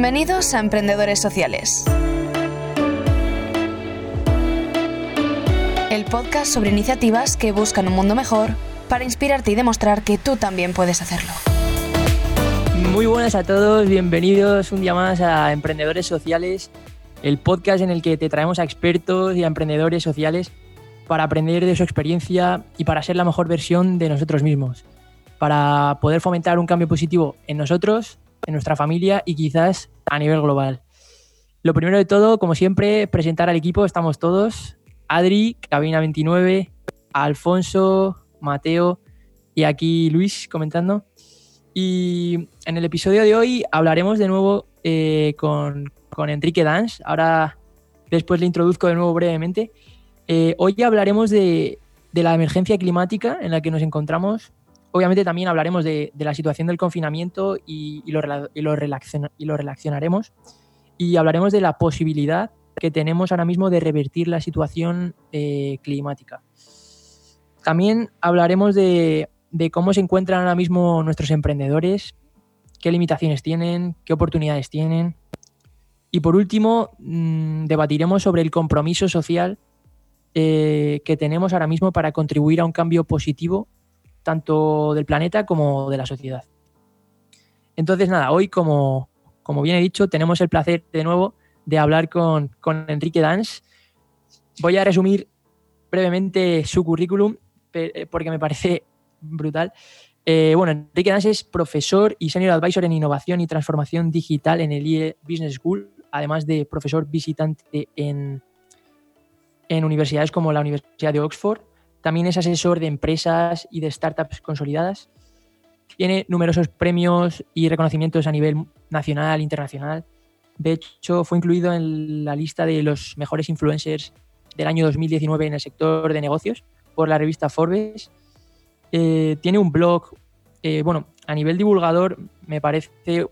Bienvenidos a Emprendedores Sociales. El podcast sobre iniciativas que buscan un mundo mejor para inspirarte y demostrar que tú también puedes hacerlo. Muy buenas a todos, bienvenidos un día más a Emprendedores Sociales, el podcast en el que te traemos a expertos y a emprendedores sociales para aprender de su experiencia y para ser la mejor versión de nosotros mismos, para poder fomentar un cambio positivo en nosotros en nuestra familia y quizás a nivel global. Lo primero de todo, como siempre, presentar al equipo. Estamos todos. Adri, Cabina 29, Alfonso, Mateo y aquí Luis comentando. Y en el episodio de hoy hablaremos de nuevo eh, con, Enrique Dans. Ahora después le introduzco de nuevo brevemente. Eh, hoy hablaremos de, la emergencia climática en la que nos encontramos Obviamente también hablaremos de, la situación del confinamiento y, lo, relacionaremos. Y hablaremos de la posibilidad que tenemos ahora mismo de revertir la situación eh, climática. También hablaremos de, cómo se encuentran ahora mismo nuestros emprendedores, qué limitaciones tienen, qué oportunidades tienen. Y por último, mm, debatiremos sobre el compromiso social eh, que tenemos ahora mismo para contribuir a un cambio positivo tanto del planeta como de la sociedad. Entonces, nada, hoy, como, como bien he dicho, tenemos el placer de nuevo de hablar con, Enrique Dans. Voy a resumir brevemente su currículum eh, porque me parece brutal. Eh, bueno, Enrique Dans es profesor y senior advisor en innovación y transformación digital en el IE Business School, además de profesor visitante en, en universidades como la Universidad de Oxford también es asesor de empresas y de startups consolidadas. Tiene numerosos premios y reconocimientos a nivel nacional e internacional. De hecho, fue incluido en la lista de los mejores influencers del año 2019 en el sector de negocios por la revista Forbes. Eh, tiene un blog, eh, bueno, a nivel divulgador me parece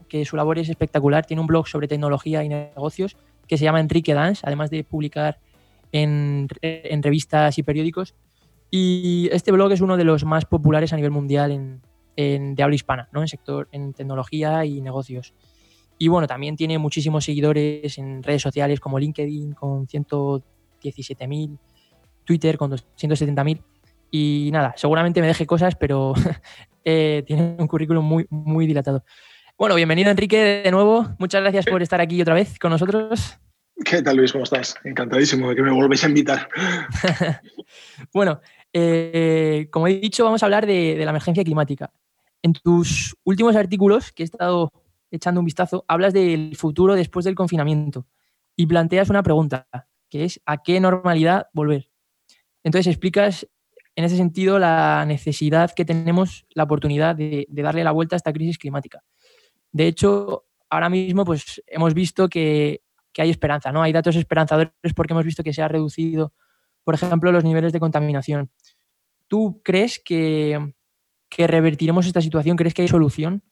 que su labor es espectacular. Tiene un blog sobre tecnología y negocios que se llama Enrique Dance, además de publicar en, en revistas y periódicos. Y este blog es uno de los más populares a nivel mundial en, de habla hispana, ¿no? en sector en tecnología y negocios. Y bueno, también tiene muchísimos seguidores en redes sociales como LinkedIn con 117.000, Twitter con 270.000. Y nada, seguramente me deje cosas, pero eh, tiene un currículum muy, muy dilatado. Bueno, bienvenido Enrique de nuevo. Muchas gracias por estar aquí otra vez con nosotros. ¿Qué tal Luis? ¿Cómo estás? Encantadísimo de que me volvéis a invitar. bueno, eh, como he dicho, vamos a hablar de, la emergencia climática. En tus últimos artículos, que he estado echando un vistazo, hablas del futuro después del confinamiento y planteas una pregunta, que es ¿a qué normalidad volver? Entonces explicas en ese sentido la necesidad que tenemos, la oportunidad de, darle la vuelta a esta crisis climática. De hecho, ahora mismo pues, hemos visto que, que hay esperanza, ¿no? Hay datos esperanzadores porque hemos visto que se ha reducido por ejemplo, los niveles de contaminación. ¿Tú crees que, revertiremos esta situación? ¿Crees que hay solución?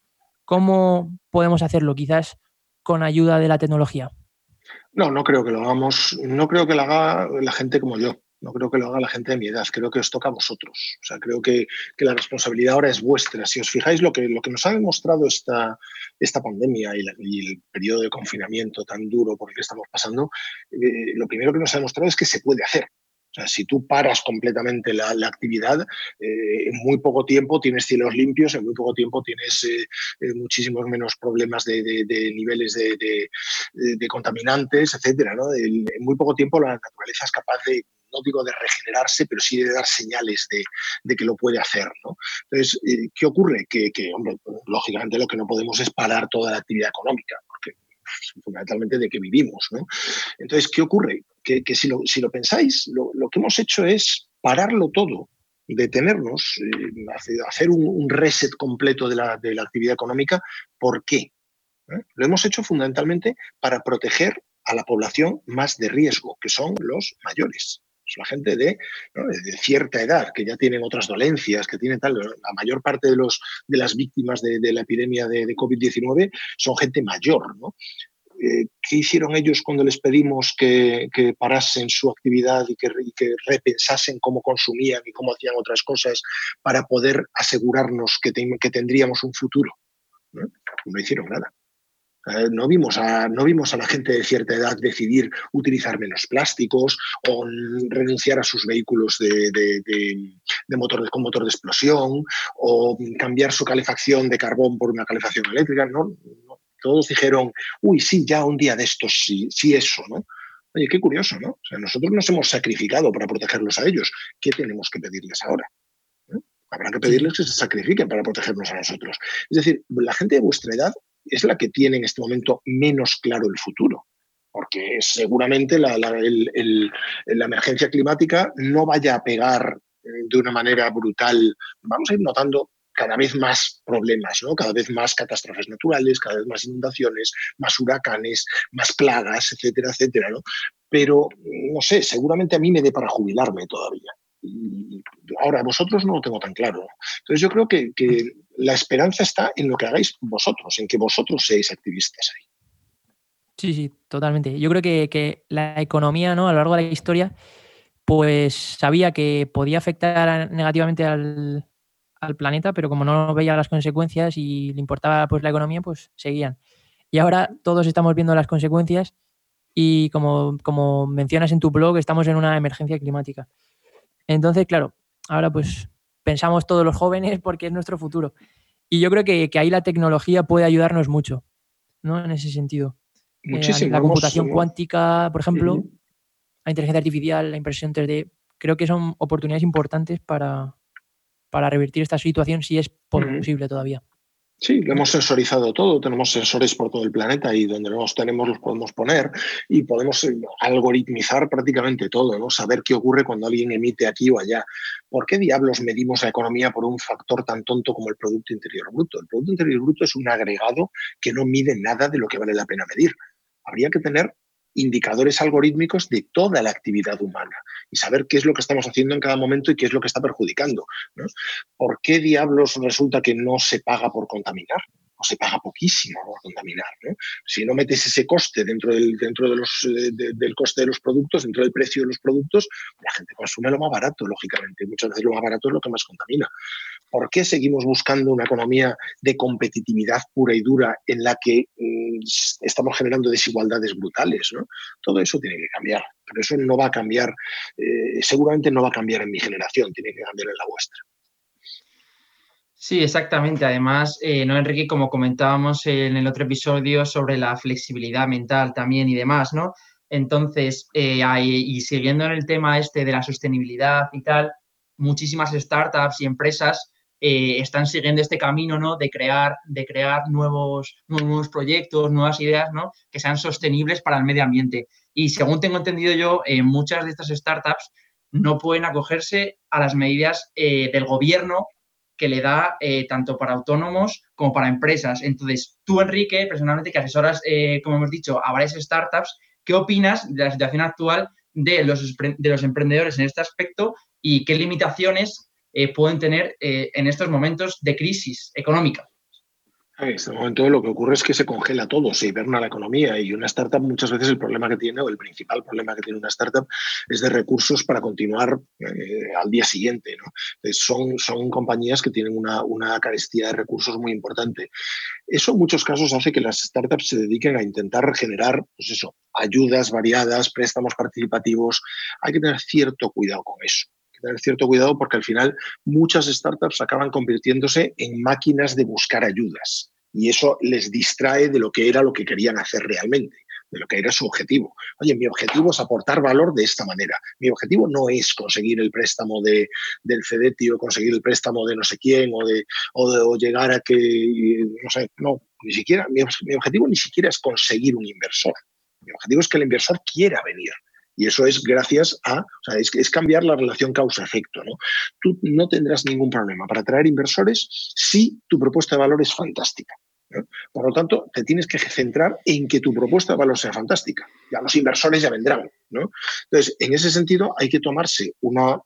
¿Cómo podemos hacerlo? Quizás con ayuda de la tecnología. No, no creo que lo hagamos, no creo que lo haga la gente como yo, no creo que lo haga la gente de mi edad, creo que os toca a vosotros. O sea, creo que, la responsabilidad ahora es vuestra. Si os fijáis, lo que, lo que nos ha demostrado esta, esta pandemia y, el periodo de confinamiento tan duro por el que estamos pasando, eh, lo primero que nos ha demostrado es que se puede hacer. O sea, si tú paras completamente la, actividad, eh, en muy poco tiempo tienes cielos limpios, en muy poco tiempo tienes eh, muchísimos menos problemas de, niveles de, contaminantes, etcétera. En, muy poco tiempo la naturaleza es capaz de no digo de regenerarse, pero sí de dar señales de, que lo puede hacer. Entonces, ¿qué ocurre? Que, hombre, lógicamente lo que no podemos es parar toda la actividad económica, porque fundamentalmente de que vivimos. Entonces, ¿qué ocurre? Que, si, lo, si, lo, pensáis, lo, que hemos hecho es pararlo todo, detenernos, eh, hacer un, reset completo de la, de la, actividad económica. ¿Por qué? ¿Eh? Lo hemos hecho fundamentalmente para proteger a la población más de riesgo, que son los mayores. La gente de, cierta edad, que ya tienen otras dolencias, que tienen tal. La mayor parte de, los, de las víctimas de, la epidemia de, COVID-19 son gente mayor. Eh, ¿Qué hicieron ellos cuando les pedimos que, parasen su actividad y que, repensasen cómo consumían y cómo hacían otras cosas para poder asegurarnos que, que tendríamos un futuro? no hicieron nada. Eh, no, vimos a, no vimos a la gente de cierta edad decidir utilizar menos plásticos o renunciar a sus vehículos de, motor, con motor de explosión o cambiar su calefacción de carbón por una calefacción eléctrica. No, todos dijeron, uy, sí, ya un día de estos, sí, sí eso, ¿no? Oye, qué curioso, ¿no? O sea, nosotros nos hemos sacrificado para protegerlos a ellos. ¿Qué tenemos que pedirles ahora? Habrá que pedirles que se sacrifiquen para protegernos a nosotros. Es decir, la gente de vuestra edad es la que tiene en este momento menos claro el futuro porque seguramente la, emergencia climática no vaya a pegar eh, de una manera brutal. Vamos a ir notando cada vez más problemas, ¿no? cada vez más catástrofes naturales, cada vez más inundaciones, más huracanes, más plagas, etcétera, etcétera. Pero, no sé, seguramente a mí me dé para jubilarme todavía. Ahora, vosotros no lo tengo tan claro. Entonces yo creo que, la esperanza está en lo que hagáis vosotros, en que vosotros seáis activistas ahí. Sí, sí, totalmente. Yo creo que, la economía, ¿no? A lo largo de la historia, pues sabía que podía afectar negativamente al, planeta, pero como no veía las consecuencias y le importaba pues la economía, pues seguían. Y ahora todos estamos viendo las consecuencias y como, como mencionas en tu blog, estamos en una emergencia climática. Entonces, claro, ahora pues pensamos todos los jóvenes porque es nuestro futuro. Y yo creo que, ahí la tecnología puede ayudarnos mucho, ¿no? En ese sentido. Eh, Muchísimo. la computación cuántica, por ejemplo, la inteligencia artificial, la impresión 3D, creo que son oportunidades importantes para, para revertir esta situación si es posible todavía. Sí, lo hemos sensorizado todo, tenemos sensores por todo el planeta y donde los tenemos los podemos poner y podemos eh, algoritmizar prácticamente todo, ¿no? saber qué ocurre cuando alguien emite aquí o allá. ¿Por qué diablos medimos la economía por un factor tan tonto como el Producto Interior Bruto? El Producto Interior Bruto es un agregado que no mide nada de lo que vale la pena medir. Habría que tener indicadores algorítmicos de toda la actividad humana y saber qué es lo que estamos haciendo en cada momento y qué es lo que está perjudicando. ¿Por qué diablos resulta que no se paga por contaminar? o se paga poquísimo por contaminar. Si no metes ese coste dentro, del, dentro de los, del coste de los productos, dentro del precio de los productos, la gente consume lo más barato, lógicamente. Muchas veces lo más barato es lo que más contamina. ¿Por qué seguimos buscando una economía de competitividad pura y dura en la que mm, estamos generando desigualdades brutales? Todo eso tiene que cambiar, pero eso no va a cambiar, eh, seguramente no va a cambiar en mi generación, tiene que cambiar en la vuestra. Sí, exactamente. Además, eh, ¿no, Enrique? Como comentábamos en el otro episodio sobre la flexibilidad mental también y demás, ¿no? Entonces, eh, y siguiendo en el tema este de la sostenibilidad y tal, muchísimas startups y empresas eh, están siguiendo este camino ¿no? de crear, de crear nuevos, nuevos proyectos, nuevas ideas ¿no? que sean sostenibles para el medio ambiente. Y según tengo entendido yo, eh, muchas de estas startups no pueden acogerse a las medidas eh, del gobierno que le da tanto para autónomos como para empresas. Entonces, tú, Enrique, personalmente, que asesoras, como hemos dicho, a varias startups, ¿qué opinas de la situación actual de los, de los emprendedores en este aspecto y qué limitaciones eh, pueden tener eh, en estos momentos de crisis económica. En este momento lo que ocurre es que se congela todo, se hiberna la economía y una startup muchas veces el problema que tiene o el principal problema que tiene una startup es de recursos para continuar eh, al día siguiente. son, son compañías que tienen una, una, carestía de recursos muy importante. Eso en muchos casos hace que las startups se dediquen a intentar generar pues eso, ayudas variadas, préstamos participativos. Hay que tener cierto cuidado con eso tener cierto cuidado porque al final muchas startups acaban convirtiéndose en máquinas de buscar ayudas y eso les distrae de lo que era lo que querían hacer realmente de lo que era su objetivo. Oye, mi objetivo es aportar valor de esta manera. Mi objetivo no es conseguir el préstamo de, del CEDETI o conseguir el préstamo de no sé quién o, de, o, llegar a que, no sé, no, ni siquiera, mi objetivo ni siquiera es conseguir un inversor. Mi objetivo es que el inversor quiera venir. Y eso es gracias a, o sea, es, cambiar la relación causa-efecto. ¿no? Tú no tendrás ningún problema para atraer inversores si tu propuesta de valor es fantástica. Por lo tanto, te tienes que centrar en que tu propuesta de valor sea fantástica. Ya los inversores ya vendrán. ¿no? Entonces, en ese sentido, hay que tomarse una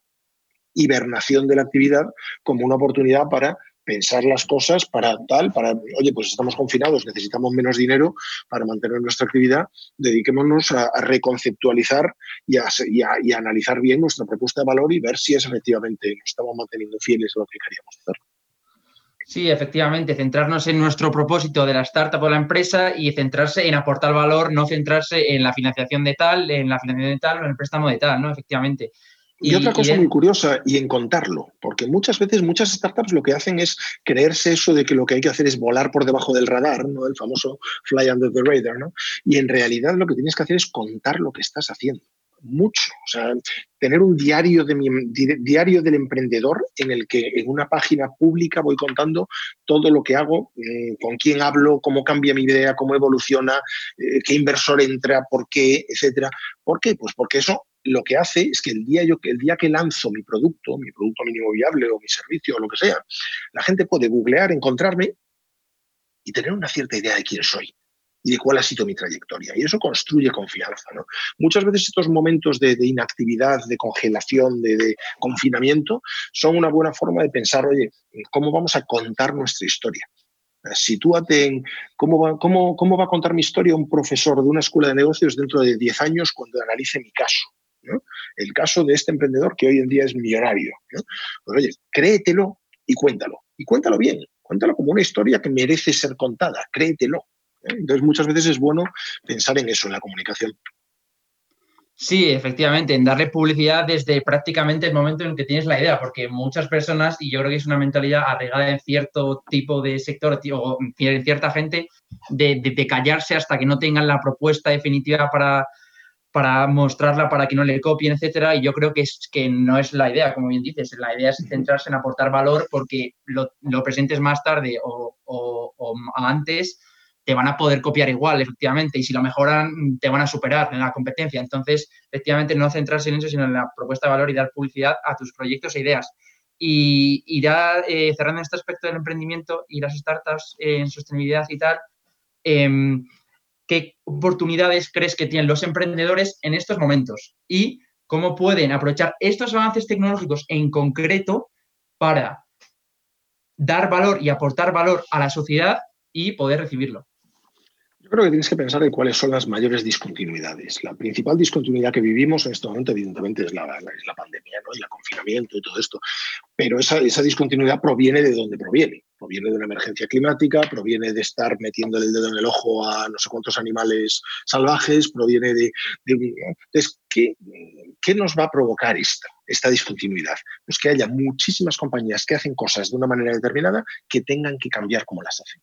hibernación de la actividad como una oportunidad para pensar las cosas para tal, para, oye, pues estamos confinados, necesitamos menos dinero para mantener nuestra actividad, dediquémonos a, reconceptualizar y a, y, analizar bien nuestra propuesta de valor y ver si es efectivamente nos estamos manteniendo fieles a lo que queríamos hacer. Sí, efectivamente, centrarnos en nuestro propósito de la startup o la empresa y centrarse en aportar valor, no centrarse en la financiación de tal, en la financiación de tal o en el préstamo de tal, ¿no? Efectivamente. Y, otra cosa muy curiosa, y en contarlo, porque muchas veces muchas startups lo que hacen es creerse eso de que lo que hay que hacer es volar por debajo del radar, ¿no? El famoso fly under the radar, ¿no? Y en realidad lo que tienes que hacer es contar lo que estás haciendo mucho. O sea, tener un diario, de mi, diario del emprendedor en el que en una página pública voy contando todo lo que hago, mm, con quién hablo, cómo cambia mi idea, cómo evoluciona, eh, qué inversor entra, por qué, etcétera. ¿Por qué? Pues porque eso lo que hace es que el día, yo, el día que lanzo mi producto, mi producto mínimo viable o mi servicio o lo que sea, la gente puede googlear, encontrarme y tener una cierta idea de quién soy y de cuál ha sido mi trayectoria. Y eso construye confianza. Muchas veces estos momentos de, inactividad, de congelación, de, confinamiento, son una buena forma de pensar, oye, ¿cómo vamos a contar nuestra historia? Sitúate en cómo va, cómo, cómo va a contar mi historia un profesor de una escuela de negocios dentro de 10 años cuando analice mi caso. El caso de este emprendedor que hoy en día es millonario. Pues oye, créetelo y cuéntalo. Y cuéntalo bien. Cuéntalo como una historia que merece ser contada. Créetelo. Entonces, muchas veces es bueno pensar en eso, en la comunicación. Sí, efectivamente, en darle publicidad desde prácticamente el momento en que tienes la idea, porque muchas personas, y yo creo que es una mentalidad arraigada en cierto tipo de sector o en cierta gente, de, callarse hasta que no tengan la propuesta definitiva para, para mostrarla, para que no le copien, etcétera. Y yo creo que, es, que no es la idea, como bien dices. La idea es centrarse en aportar valor porque lo, presentes más tarde o, o antes te van a poder copiar igual, efectivamente, y si lo mejoran, te van a superar en la competencia. Entonces, efectivamente, no centrarse en eso, sino en la propuesta de valor y dar publicidad a tus proyectos e ideas. Y, ya eh, cerrando este aspecto del emprendimiento y las startups en sostenibilidad y tal, em, ¿qué oportunidades crees que tienen los emprendedores en estos momentos? Y cómo pueden aprovechar estos avances tecnológicos en concreto para dar valor y aportar valor a la sociedad y poder recibirlo. Yo creo que tienes que pensar en cuáles son las mayores discontinuidades. La principal discontinuidad que vivimos en este momento, evidentemente, es la, la pandemia ¿no? y el confinamiento y todo esto. Pero esa, esa discontinuidad proviene de dónde proviene. Proviene de una emergencia climática, proviene de estar metiendo el dedo en el ojo a no sé cuántos animales salvajes, proviene de... Entonces, ¿qué, ¿qué nos va a provocar esta, esta discontinuidad? Pues que haya muchísimas compañías que hacen cosas de una manera determinada que tengan que cambiar como las hacen.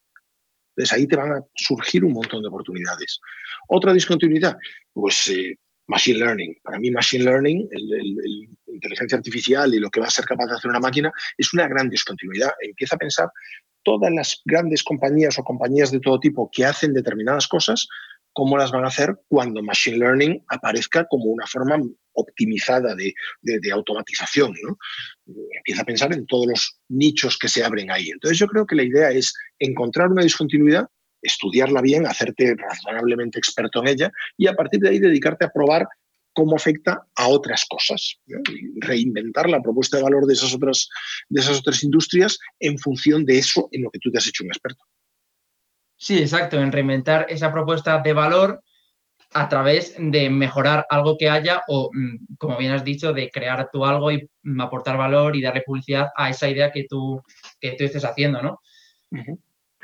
Entonces ahí te van a surgir un montón de oportunidades. Otra discontinuidad, pues eh, Machine Learning. Para mí Machine Learning, el, inteligencia artificial y lo que va a ser capaz de hacer una máquina, es una gran discontinuidad. Empieza a pensar todas las grandes compañías o compañías de todo tipo que hacen determinadas cosas, cómo las van a hacer cuando Machine Learning aparezca como una forma optimizada de, automatización. ¿no? Empieza a pensar en todos los nichos que se abren ahí. Entonces yo creo que la idea es encontrar una discontinuidad, estudiarla bien, hacerte razonablemente experto en ella y a partir de ahí dedicarte a probar cómo afecta a otras cosas. Reinventar la propuesta de valor de esas, otras, de esas otras industrias en función de eso en lo que tú te has hecho un experto. Sí, exacto, en reinventar esa propuesta de valor a través de mejorar algo que haya o, mm, como bien has dicho, de crear tú algo y mm, aportar valor y darle publicidad a esa idea que tú, que tú estés haciendo, ¿no?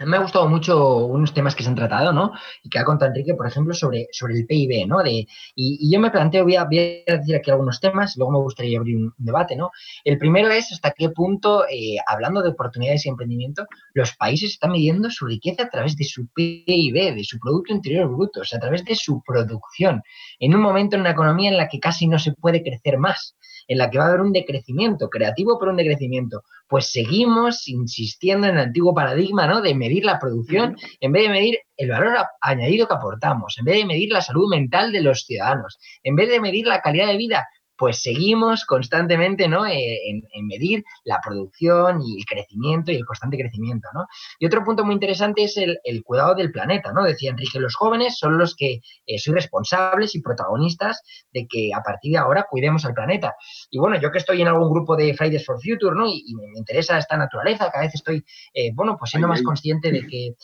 Me ha gustado mucho unos temas que se han tratado, ¿no? Y que ha contado Enrique, por ejemplo, sobre, sobre el PIB, ¿no? De, y, yo me planteo, voy a, decir aquí algunos temas, luego me gustaría abrir un debate, ¿no? El primero es hasta qué punto, eh, hablando de oportunidades y emprendimiento, los países están midiendo su riqueza a través de su PIB, de su Producto Interior Bruto, o sea, a través de su producción, en un momento en una economía en la que casi no se puede crecer más en la que va a haber un decrecimiento creativo, pero un decrecimiento. Pues seguimos insistiendo en el antiguo paradigma ¿no? de medir la producción en vez de medir el valor añadido que aportamos, en vez de medir la salud mental de los ciudadanos, en vez de medir la calidad de vida pues seguimos constantemente ¿no? Eh, en, medir la producción y el crecimiento y el constante crecimiento. ¿no? Y otro punto muy interesante es el, cuidado del planeta. ¿no? Decía Enrique, los jóvenes son los que eh, son responsables y protagonistas de que a partir de ahora cuidemos al planeta. Y bueno, yo que estoy en algún grupo de Fridays for Future ¿no? y, me, interesa esta naturaleza, cada vez estoy eh, bueno, pues siendo más consciente de que,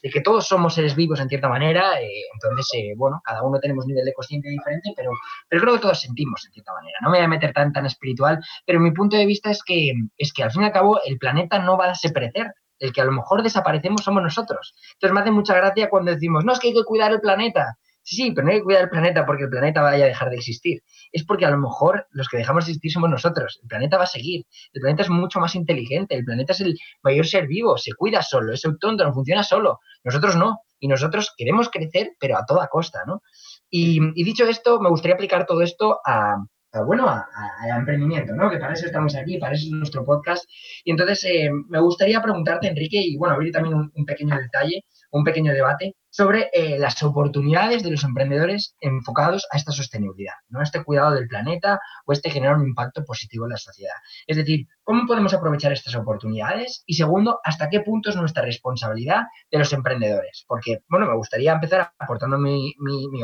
de que todos somos seres vivos en cierta manera. entonces, bueno, cada uno tenemos un nivel de consciencia diferente, pero, pero creo que todos sentimos en cierta manera. No me voy a meter tan, tan espiritual, pero mi punto de vista es que, es que al fin y al cabo el planeta no va a desaparecer El que a lo mejor desaparecemos somos nosotros. Entonces me hace mucha gracia cuando decimos, no, es que hay que cuidar el planeta. Sí, sí, pero no hay que cuidar el planeta porque el planeta vaya a dejar de existir. Es porque a lo mejor los que dejamos de existir somos nosotros. El planeta va a seguir. El planeta es mucho más inteligente. El planeta es el mayor ser vivo. Se cuida solo, es autónomo, funciona solo. Nosotros no. Y nosotros queremos crecer, pero a toda costa, ¿no? Y, y dicho esto, me gustaría aplicar todo esto a, bueno, al emprendimiento, ¿no? Que para eso estamos aquí, para eso es nuestro podcast. Y entonces eh, me gustaría preguntarte, Enrique, y bueno, abrir también un, pequeño detalle, un pequeño debate sobre eh, las oportunidades de los emprendedores enfocados a esta sostenibilidad, ¿no? Este cuidado del planeta o este generar un impacto positivo en la sociedad. Es decir, ¿cómo podemos aprovechar estas oportunidades? Y segundo, ¿hasta qué punto es nuestra responsabilidad de los emprendedores? Porque, bueno, me gustaría empezar aportando mi,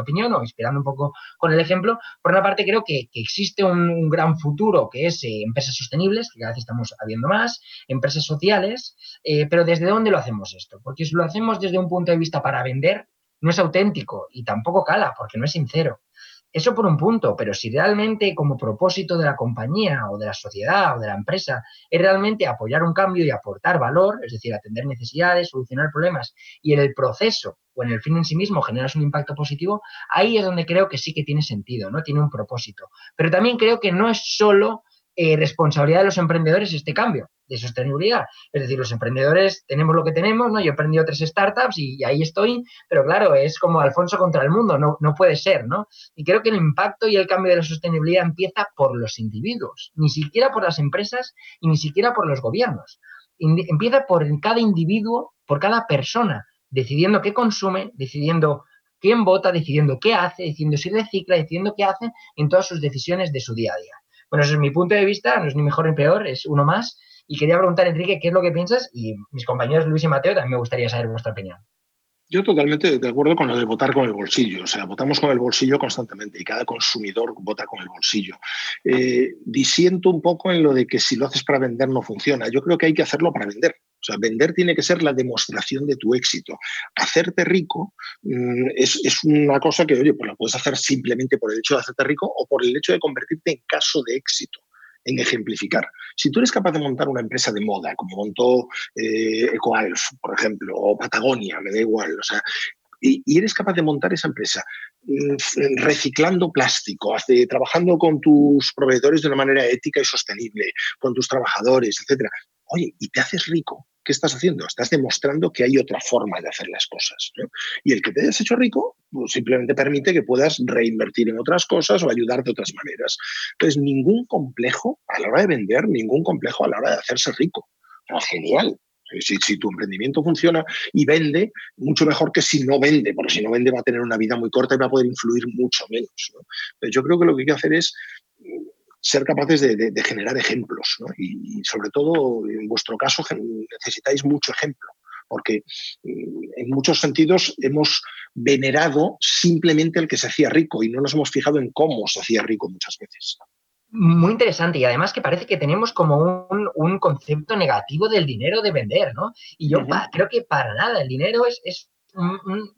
opinión o inspirando un poco con el ejemplo. Por una parte, creo que, existe un, gran futuro que es eh, empresas sostenibles, que cada vez estamos habiendo más, empresas sociales, eh, pero ¿desde dónde lo hacemos esto? Porque si lo hacemos desde un punto de vista para vender, no es auténtico y tampoco cala, porque no es sincero. Eso por un punto, pero si realmente como propósito de la compañía o de la sociedad o de la empresa es realmente apoyar un cambio y aportar valor, es decir, atender necesidades, solucionar problemas y en el proceso o en el fin en sí mismo generas un impacto positivo, ahí es donde creo que sí que tiene sentido, ¿no? Tiene un propósito. Pero también creo que no es solo eh, responsabilidad de los emprendedores este cambio de sostenibilidad. Es decir, los emprendedores tenemos lo que tenemos, ¿no? Yo he aprendido tres startups y, ahí estoy, pero claro, es como Alfonso contra el mundo, no, no puede ser, ¿no? Y creo que el impacto y el cambio de la sostenibilidad empieza por los individuos, ni siquiera por las empresas y ni siquiera por los gobiernos. empieza por cada individuo, por cada persona, decidiendo qué consume, decidiendo quién vota, decidiendo qué hace, decidiendo si recicla, decidiendo qué hace en todas sus decisiones de su día a día. Bueno, ese es mi punto de vista, no es ni mejor ni peor, es uno más. Y quería preguntar, Enrique, qué es lo que piensas y mis compañeros Luis y Mateo también me gustaría saber vuestra opinión. Yo totalmente de acuerdo con lo de votar con el bolsillo. O sea, votamos con el bolsillo constantemente y cada consumidor vota con el bolsillo. Eh, disiento un poco en lo de que si lo haces para vender no funciona. Yo creo que hay que hacerlo para vender. O sea, vender tiene que ser la demostración de tu éxito. Hacerte rico mm, es, es, una cosa que, oye, pues la puedes hacer simplemente por el hecho de hacerte rico o por el hecho de convertirte en caso de éxito en ejemplificar. Si tú eres capaz de montar una empresa de moda, como montó eh, EcoAlf, por ejemplo, o Patagonia, me da igual, o sea, y, eres capaz de montar esa empresa mm, reciclando plástico, trabajando con tus proveedores de una manera ética y sostenible, con tus trabajadores, etcétera. Oye, y te haces rico, ¿qué estás haciendo? Estás demostrando que hay otra forma de hacer las cosas. Y el que te hayas hecho rico pues simplemente permite que puedas reinvertir en otras cosas o ayudar de otras maneras. Entonces, ningún complejo a la hora de vender, ningún complejo a la hora de hacerse rico. genial. Si, tu emprendimiento funciona y vende, mucho mejor que si no vende, porque si no vende va a tener una vida muy corta y va a poder influir mucho menos. Pero yo creo que lo que hay que hacer es ser capaces de, generar ejemplos. Y, sobre todo, en vuestro caso, necesitáis mucho ejemplo, porque mm, en muchos sentidos hemos venerado simplemente el que se hacía rico y no nos hemos fijado en cómo se hacía rico muchas veces. Muy interesante y además que parece que tenemos como un, concepto negativo del dinero de vender, ¿no? Y yo creo que para nada, el dinero es, es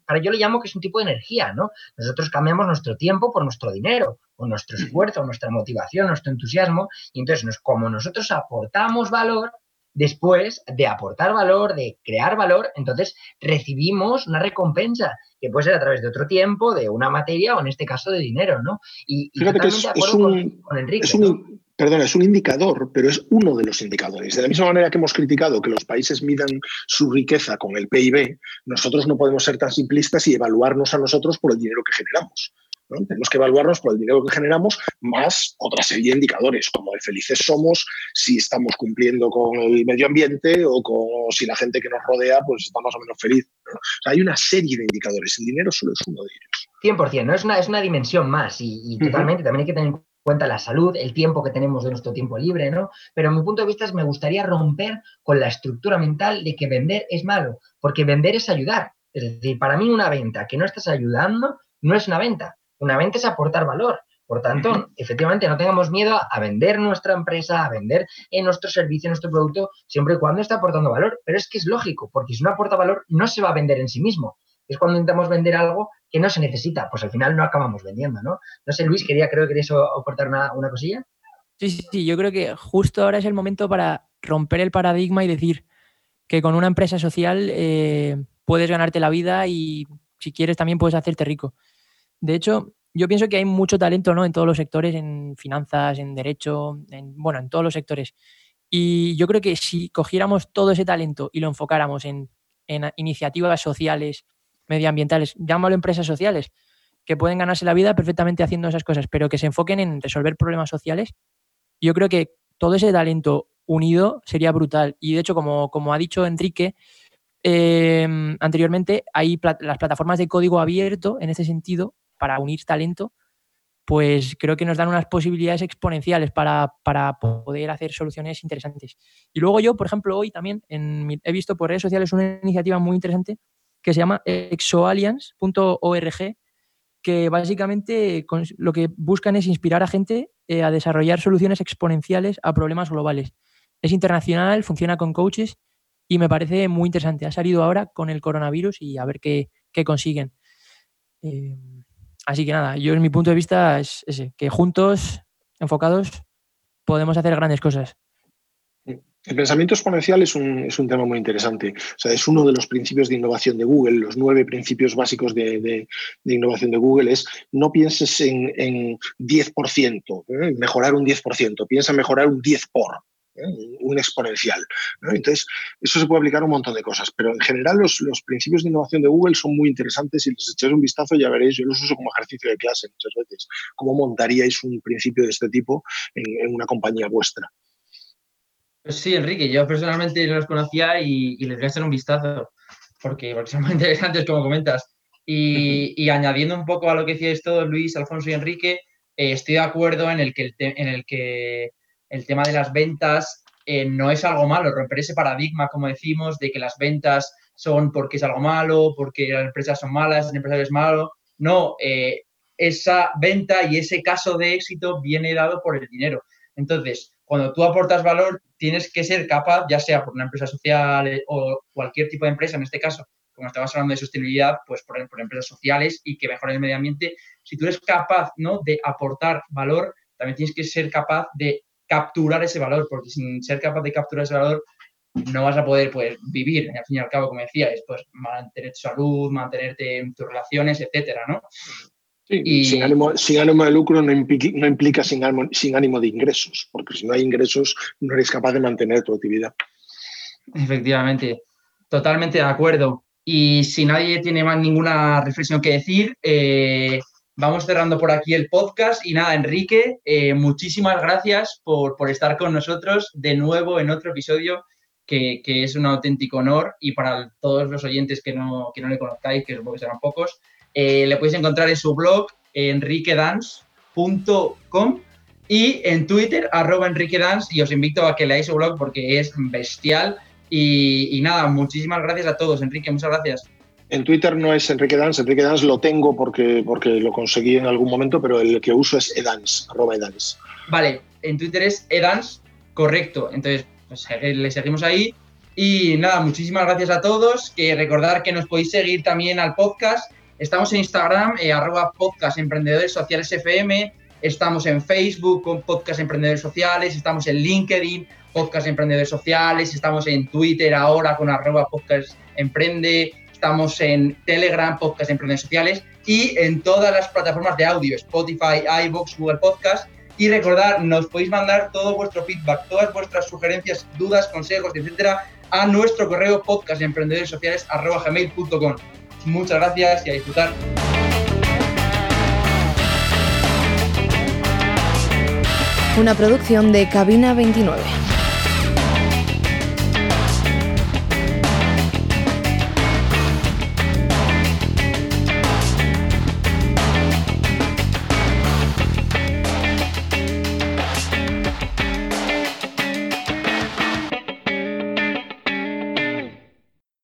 para yo le llamo que es un tipo de energía, ¿no? Nosotros cambiamos nuestro tiempo por nuestro dinero, o nuestro esfuerzo, nuestra motivación, nuestro entusiasmo, y entonces como nosotros aportamos valor, después de aportar valor, de crear valor, entonces recibimos una recompensa que puede ser a través de otro tiempo, de una materia o en este caso de dinero, ¿no? Y, totalmente de acuerdo con, Enrique. Perdón, es un indicador, pero es uno de los indicadores. De la misma manera que hemos criticado que los países midan su riqueza con el PIB, nosotros no podemos ser tan simplistas y evaluarnos a nosotros por el dinero que generamos. Tenemos que evaluarnos por el dinero que generamos, más otra serie de indicadores, como de felices somos, si estamos cumpliendo con el medio ambiente o con, si la gente que nos rodea pues está más o menos feliz. hay una serie de indicadores, el dinero solo es uno de ellos. 100%, ¿no? es, una, es una dimensión más y, totalmente, también hay que tener cuenta la salud, el tiempo que tenemos de nuestro tiempo libre, ¿no? Pero mi punto de vista es me gustaría romper con la estructura mental de que vender es malo, porque vender es ayudar. Es decir, para mí una venta que no estás ayudando no es una venta. Una venta es aportar valor. Por tanto, efectivamente, no tengamos miedo a vender nuestra empresa, a vender en nuestro servicio, nuestro producto, siempre y cuando esté aportando valor. Pero es que es lógico, porque si no aporta valor, no se va a vender en sí mismo es cuando intentamos vender algo que no se necesita, pues al final no acabamos vendiendo, ¿no? No sé, Luis, quería, creo que querías aportar una, una cosilla. Sí, sí, sí, yo creo que justo ahora es el momento para romper el paradigma y decir que con una empresa social eh, puedes ganarte la vida y si quieres también puedes hacerte rico. De hecho, yo pienso que hay mucho talento ¿no? en todos los sectores, en finanzas, en derecho, en, bueno, en todos los sectores. Y yo creo que si cogiéramos todo ese talento y lo enfocáramos en, en iniciativas sociales, medioambientales, llámalo empresas sociales, que pueden ganarse la vida perfectamente haciendo esas cosas, pero que se enfoquen en resolver problemas sociales, yo creo que todo ese talento unido sería brutal. Y de hecho, como, como ha dicho Enrique, em, anteriormente hay las plataformas de código abierto en ese sentido para unir talento, pues creo que nos dan unas posibilidades exponenciales para, poder hacer soluciones interesantes. Y luego yo, por ejemplo, hoy también he visto por redes sociales una iniciativa muy interesante que se llama exoalliance.org, que básicamente lo que buscan es inspirar a gente eh, a desarrollar soluciones exponenciales a problemas globales. Es internacional, funciona con coaches y me parece muy interesante. Ha salido ahora con el coronavirus y a ver qué, consiguen. Eh, así que nada, yo en mi punto de vista es ese, que juntos, enfocados, podemos hacer grandes cosas. El pensamiento exponencial es un, es un, tema muy interesante. O sea, es uno de los principios de innovación de Google. Los nueve principios básicos de, de, innovación de Google es no pienses en, en 10%, ¿eh? mejorar un 10%, piensa en mejorar un 10 por. ¿eh? un exponencial. Entonces, eso se puede aplicar a un montón de cosas, pero en general los, los, principios de innovación de Google son muy interesantes y les echáis un vistazo ya veréis, yo los uso como ejercicio de clase muchas veces, cómo montaríais un principio de este tipo en, en una compañía vuestra. Pues sí, Enrique, yo personalmente no los conocía y, les voy a echar un vistazo, porque, son muy interesantes, como comentas. Y, añadiendo un poco a lo que decíais todos, Luis, Alfonso y Enrique, eh, estoy de acuerdo en el que el, en el, que el tema de las ventas eh, no es algo malo, romper ese paradigma, como decimos, de que las ventas son porque es algo malo, porque las empresas son malas, el empresario es malo. No, eh, esa venta y ese caso de éxito viene dado por el dinero. Entonces, cuando tú aportas valor, tienes que ser capaz, ya sea por una empresa social eh, o cualquier tipo de empresa, en este caso, como estabas hablando de sostenibilidad, pues por, por empresas sociales y que mejoren el medio ambiente, si tú eres capaz ¿no? de aportar valor, también tienes que ser capaz de capturar ese valor, porque sin ser capaz de capturar ese valor, no vas a poder pues, vivir, al fin y al cabo, como decías, pues mantener tu salud, mantenerte en tus relaciones, etcétera, ¿no? Y... sin, ánimo, sin, ánimo, de lucro no implica, no implica sin, ánimo, sin ánimo de ingresos, porque si no hay ingresos no eres capaz de mantener tu actividad. Efectivamente, totalmente de acuerdo. Y si nadie tiene más ninguna reflexión que decir, eh, vamos cerrando por aquí el podcast. Y nada, Enrique, eh, muchísimas gracias por, por, estar con nosotros de nuevo en otro episodio, que, que, es un auténtico honor. Y para todos los oyentes que no, que no le conozcáis, que supongo que serán pocos, eh, le podéis encontrar en su blog enriquedance.com y en Twitter, arroba enriquedance, y os invito a que leáis su blog porque es bestial. Y, nada, muchísimas gracias a todos, Enrique, muchas gracias. En Twitter no es Enrique Dance, Enrique Dance lo tengo porque, porque lo conseguí en algún momento, pero el que uso es edance, arroba edance. Vale, en Twitter es edance, correcto. Entonces, pues, le seguimos ahí. Y nada, muchísimas gracias a todos. Que recordar que nos podéis seguir también al podcast Estamos en Instagram, eh, arroba podcast emprendedores sociales FM. Estamos en Facebook con podcast emprendedores sociales. Estamos en LinkedIn, podcast emprendedores sociales. Estamos en Twitter ahora con arroba podcast emprende. Estamos en Telegram, podcast emprendedores sociales. Y en todas las plataformas de audio, Spotify, iVoox, Google Podcast. Y recordad, nos podéis mandar todo vuestro feedback, todas vuestras sugerencias, dudas, consejos, etcétera, a nuestro correo podcastemprendedoressociales.gmail.com. Muchas gracias y a disfrutar. Una producción de Cabina 29.